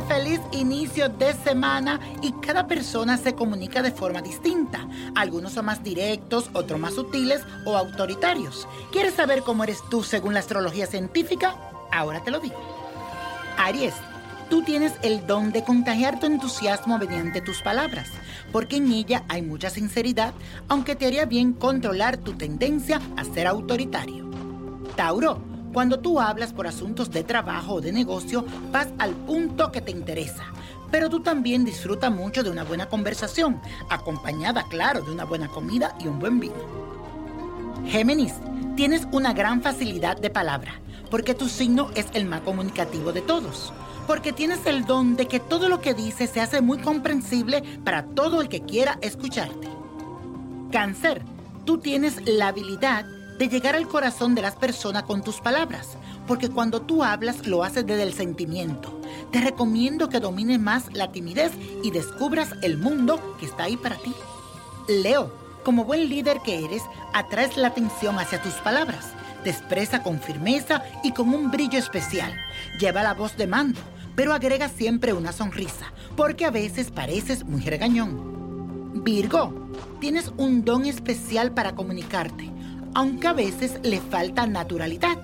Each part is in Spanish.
Feliz inicio de semana y cada persona se comunica de forma distinta. Algunos son más directos, otros más sutiles o autoritarios. ¿Quieres saber cómo eres tú según la astrología científica? Ahora te lo digo. Aries, tú tienes el don de contagiar tu entusiasmo mediante tus palabras, porque en ella hay mucha sinceridad, aunque te haría bien controlar tu tendencia a ser autoritario. Tauro, cuando tú hablas por asuntos de trabajo o de negocio, vas al punto que te interesa. Pero tú también disfrutas mucho de una buena conversación, acompañada, claro, de una buena comida y un buen vino. Géminis, tienes una gran facilidad de palabra, porque tu signo es el más comunicativo de todos. Porque tienes el don de que todo lo que dices se hace muy comprensible para todo el que quiera escucharte. Cáncer, tú tienes la habilidad de llegar al corazón de las personas con tus palabras, porque cuando tú hablas lo haces desde el sentimiento. Te recomiendo que domines más la timidez y descubras el mundo que está ahí para ti. Leo, como buen líder que eres, atraes la atención hacia tus palabras. Te expresa con firmeza y con un brillo especial. Lleva la voz de mando, pero agrega siempre una sonrisa, porque a veces pareces muy regañón. Virgo, tienes un don especial para comunicarte, aunque a veces le falta naturalidad,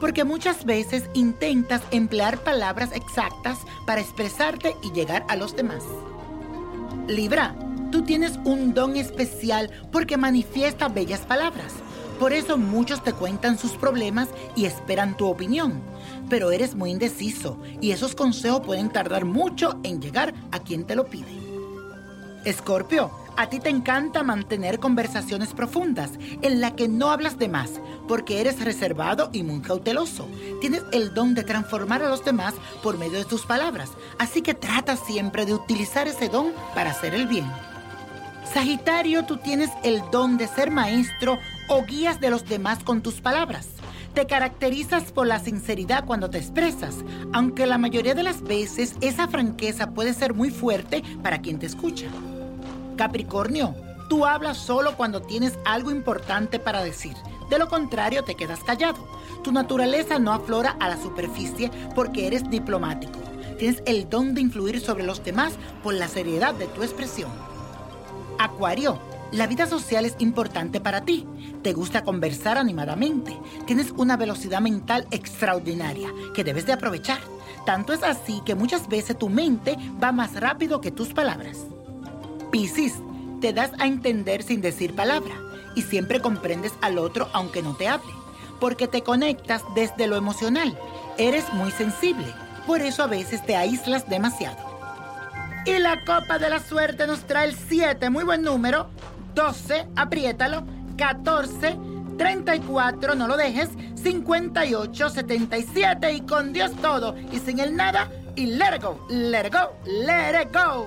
porque muchas veces intentas emplear palabras exactas para expresarte y llegar a los demás. Libra, tú tienes un don especial porque manifiesta bellas palabras. Por eso muchos te cuentan sus problemas y esperan tu opinión. Pero eres muy indeciso y esos consejos pueden tardar mucho en llegar a quien te lo pide. Escorpio, a ti te encanta mantener conversaciones profundas en la que no hablas de más, porque eres reservado y muy cauteloso. Tienes el don de transformar a los demás por medio de tus palabras, así que trata siempre de utilizar ese don para hacer el bien. Sagitario, tú tienes el don de ser maestro o guías de los demás con tus palabras. Te caracterizas por la sinceridad cuando te expresas, aunque la mayoría de las veces esa franqueza puede ser muy fuerte para quien te escucha. Capricornio, tú hablas solo cuando tienes algo importante para decir. De lo contrario, te quedas callado. Tu naturaleza no aflora a la superficie porque eres diplomático. Tienes el don de influir sobre los demás por la seriedad de tu expresión. Acuario, la vida social es importante para ti. Te gusta conversar animadamente. Tienes una velocidad mental extraordinaria que debes de aprovechar. Tanto es así que muchas veces tu mente va más rápido que tus palabras. Piscis, te das a entender sin decir palabra y siempre comprendes al otro aunque no te hable, porque te conectas desde lo emocional. Eres muy sensible. Por eso a veces te aíslas demasiado. Y la copa de la suerte nos trae el 7, muy buen número, 12, apriétalo, 14, 34, no lo dejes, 58, 77 y con Dios todo y sin el nada y let it go, let it go, let it go.